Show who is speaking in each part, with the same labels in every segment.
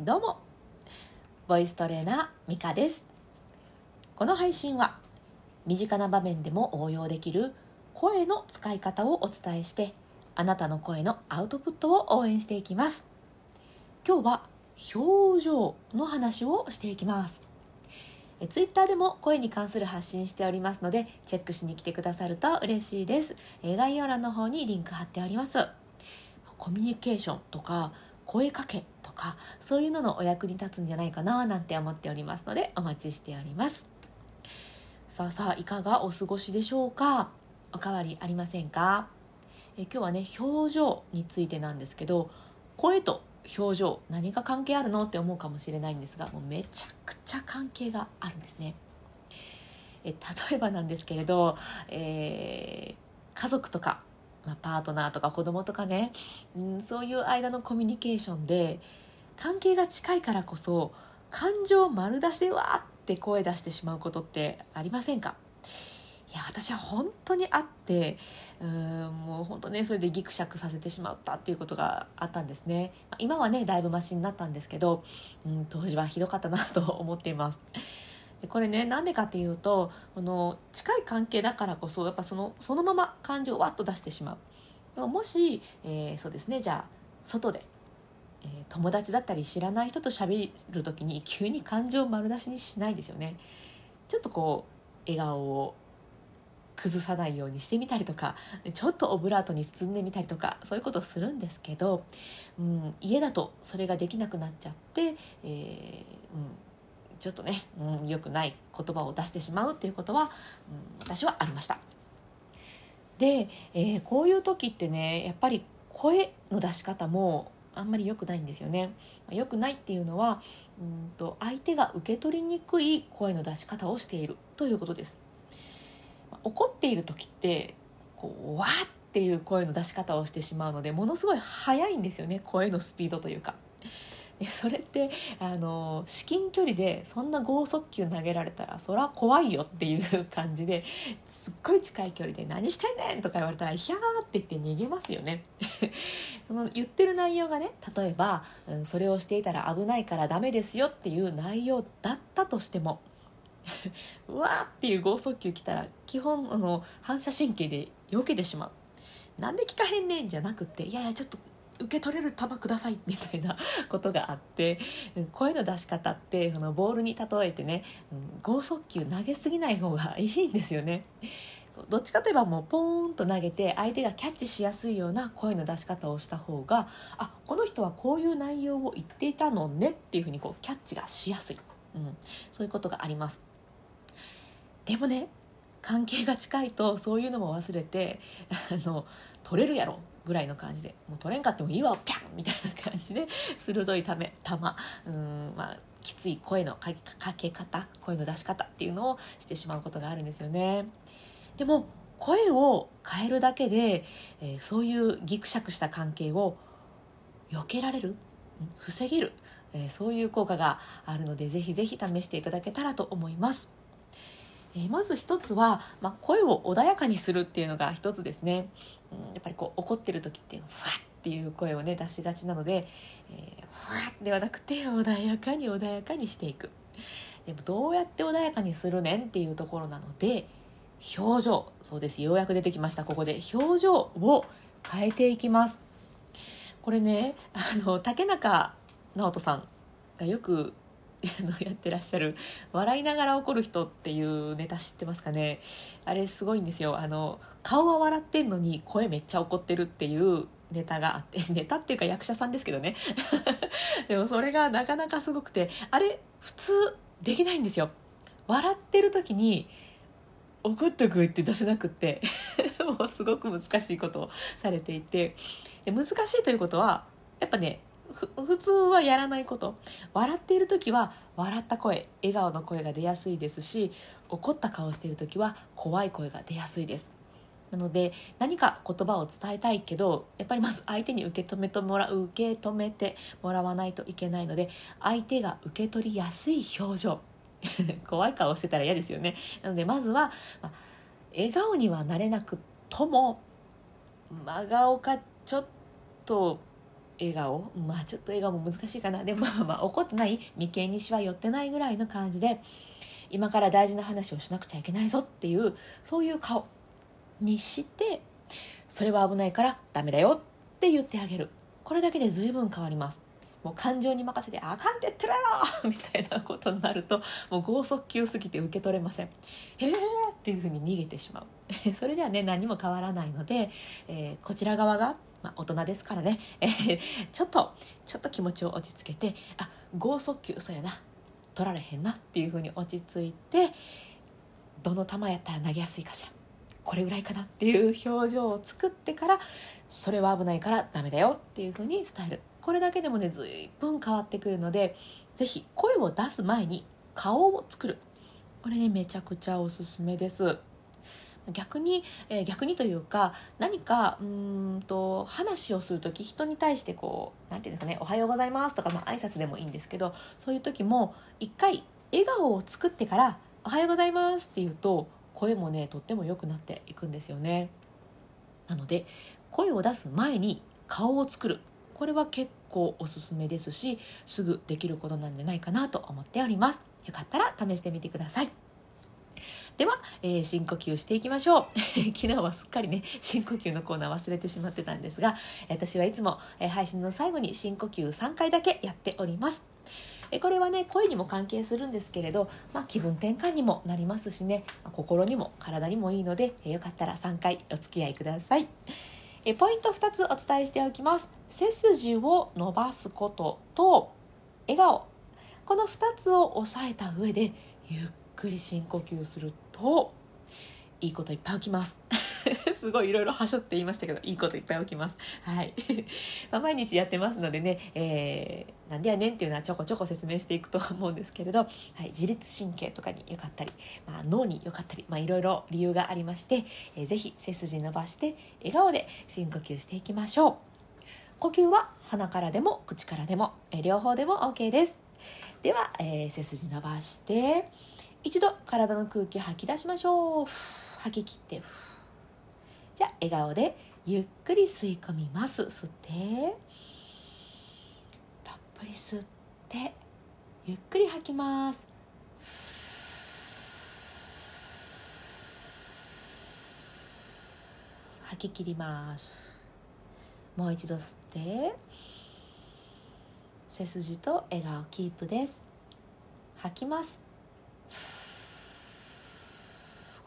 Speaker 1: どうも。ボイストレーナーミカです。この配信は身近な場面でも応用できる声の使い方をお伝えしてあなたの声のアウトプットを応援していきます。今日は表情の話をしていきます。ツイッターでも声に関する発信しておりますのでチェックしに来てくださると嬉しいです。え概要欄の方にリンク貼っております。コミュニケーションとか声かけかそういうののお役に立つんじゃないかななんて思っておりますのでお待ちしております。さあさあいかがお過ごしでしょうか？おかわりありませんか？え今日はね表情についてなんですけど声と表情何が関係あるのって思うかもしれないんですがもうめちゃくちゃ関係があるんですね。え例えばなんですけれど、えー、家族とか、まあ、パートナーとか子供とかね、うん、そういう間のコミュニケーションで関係が近いからこそ感情丸出しでわーって声出してしまうことってありませんか？いや私は本当にあってうんもう本当ねそれでギクシャクさせてしまったっていうことがあったんですね。今はねだいぶマシになったんですけど、うん、当時はひどかったなと思っています。でこれねなんでかっていうとこの近い関係だからこそやっぱそのそのまま感情をわっと出してしまう。ももし、えー、そうですねじゃあ外でえ友達だったり知らない人と喋る時に急に感情を丸出しにしないですよねちょっとこう笑顔を崩さないようにしてみたりとかちょっとオブラートに包んでみたりとかそういうことをするんですけど、うん、家だとそれができなくなっちゃって、えー、うん、ちょっとね、うん、良くない言葉を出してしまうっていうことは、うん、私はありました。で、えー、こういう時ってねやっぱり声の出し方もあんまり良くないんですよね。良くないっていうのはうんと相手が受け取りにくい声の出し方をしているということです。怒っている時ってこうわーっていう声の出し方をしてしまうのでものすごい速いんですよね声のスピードというか。でそれってあの至近距離でそんな剛速球投げられたらそりゃ怖いよっていう感じですっごい近い距離で「何してんねん!」とか言われたら「ひゃー!」って言って逃げますよね。その言ってる内容がね例えば、うん、それをしていたら危ないからダメですよっていう内容だったとしても うわーっていう剛速球来たら基本あの反射神経で避けてしまうなんで聞かへんねんじゃなくていやいやちょっと受け取れる球くださいみたいなことがあって声の出し方ってそのボールに例えてね剛速球投げすぎない方がいいんですよね。どっちかといえばもうポーンと投げて相手がキャッチしやすいような声の出し方をした方があこの人はこういう内容を言っていたのねっていうふうにこうキャッチがしやすい、うん、そういうことがあります。でもね関係が近いとそういうのも忘れてあの取れるやろ。ぐらいの感じでもう取れんかってもいいわピャンみたいな感じで鋭いため球うんまあきつい声のかけ方声の出し方っていうのをしてしまうことがあるんですよね。でも声を変えるだけで、えー、そういうギクシャクした関係を避けられる？防げる、えー、そういう効果があるのでぜひぜひ試していただけたらと思います。えー、まず一つは、まあ、声を穏やかにするっていうのが一つですね、うん、やっぱりこう怒ってる時ってふわっていう声をね出しがちなので、えー、ふわではなくて穏やかに穏やかにしていく。でもどうやって穏やかにするねんっていうところなので表情。そうです。ようやく出てきました。ここで。表情を変えていきます。これねあの竹中直人さんがよくやってらっしゃる「笑いながら怒る人」っていうネタ知ってますかね？あれすごいんですよ。あの顔は笑ってんのに声めっちゃ怒ってるっていうネタがあって ネタっていうか役者さんですけどね。でもそれがなかなかすごくてあれ普通できないんですよ。笑ってる時に怒ってくって出せなくって もうすごく難しいことをされていて。で難しいということはやっぱね普通はやらないこと。笑っている時は笑った声笑顔の声が出やすいですし怒った顔している時は怖い声が出やすいです。なので何か言葉を伝えたいけどやっぱりまず相手に受け止めてもらう受け止めてもらわないといけないので相手が受け取りやすい表情。怖い顔してたら嫌ですよね。なのでまずは、まあ、笑顔にはなれなくとも真顔かちょっと笑顔。まあちょっと笑顔も難しいかな。でもまあまあ怒ってない。眉間にしわ寄ってないぐらいの感じで今から大事な話をしなくちゃいけないぞっていうそういう顔にしてそれは危ないからダメだよって言ってあげる。これだけで随分変わります。もう感情に任せて「あかんって言ってるやろ!」みたいなことになるともう剛速球すぎて受け取れません「へえ!」っていうふうに逃げてしまう。それじゃあね何も変わらないので、えー、こちら側が、まあ、大人ですからね、えー、ちょっとちょっと気持ちを落ち着けて「あ剛速球そうやな。取られへんな」っていうふうに落ち着いてどの球やったら投げやすいかしら。これぐらいかなっていう表情を作ってからそれは危ないからダメだよっていうふうに伝える。これだけでもね随分変わってくるので是非声を出す前に顔を作る。これねめちゃくちゃおすすめです。逆に、えー、逆にというか何かうんと話をする時人に対してこう何て言うんですかね「おはようございます」とか、まあ挨拶でもいいんですけどそういう時も一回笑顔を作ってから「おはようございます」って言うと声もねとっても良くなっていくんですよね。なので声を出す前に顔を作る。これは結構おすすめですしすぐできることなんじゃないかなと思っております。よかったら試してみてください。では、えー、深呼吸していきましょう。昨日はすっかりね深呼吸のコーナー忘れてしまってたんですが私はいつも、えー、配信の最後に深呼吸3回だけやっております。えこれはね声にも関係するんですけれど、まあ、気分転換にもなりますしね心にも体にもいいので、えよかったら3回お付き合いください。えポイント2つお伝えしておきます。背筋を伸ばすことと笑顔。この2つを押さえた上でゆっくり深呼吸するといいこといっぱい起きます。すごいいろいろはしょって言いましたけどいいこといっぱい起きます。はい。ま毎日やってますのでね、えー、なんでやねんっていうのはちょこちょこ説明していくとは思うんですけれど、はい、自律神経とかに良かったり、まあ、脳に良かったり、まあ、いろいろ理由がありまして、えー、ぜひ背筋伸ばして笑顔で深呼吸していきましょう。呼吸は鼻からでも口からでも、えー、両方でも OK です。では、えー、背筋伸ばして一度体の空気吐き出しましょう。吐き切って。じゃあ笑顔でゆっくり吸い込みます。吸って。たっぷり吸って。ゆっくり吐きます。吐き切ります。もう一度吸って。背筋と笑顔キープです。吐きます。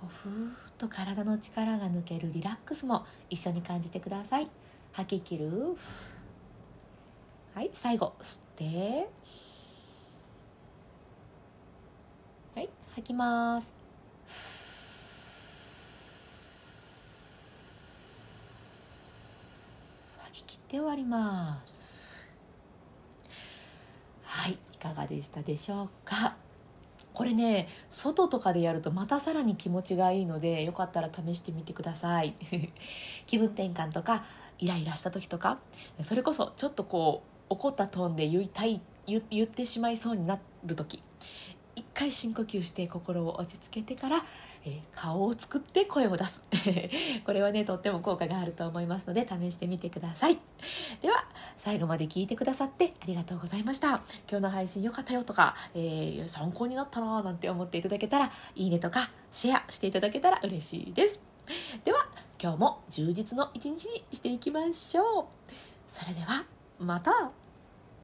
Speaker 1: ふーっと体の力が抜けるリラックスも一緒に感じてください。吐き切る。はい最後吸って。はい吐きます。吐き切って終わります。はいいかがでしたでしょうか？これね外とかでやるとまたさらに気持ちがいいのでよかったら試してみてください。気分転換とかイライラした時とかそれこそちょっとこう怒ったトーンで言いたい言ってしまいそうになる時。回深呼吸して心を落ち着けてからえー、顔を作って声を出す。これはねとっても効果があると思いますので試してみてください。では最後まで聞いてくださってありがとうございました。今日の配信良かったよとか、えー、参考になったななんて思っていただけたらいいねとかシェアしていただけたら嬉しいです。では今日も充実の一日にしていきましょう。それではまた。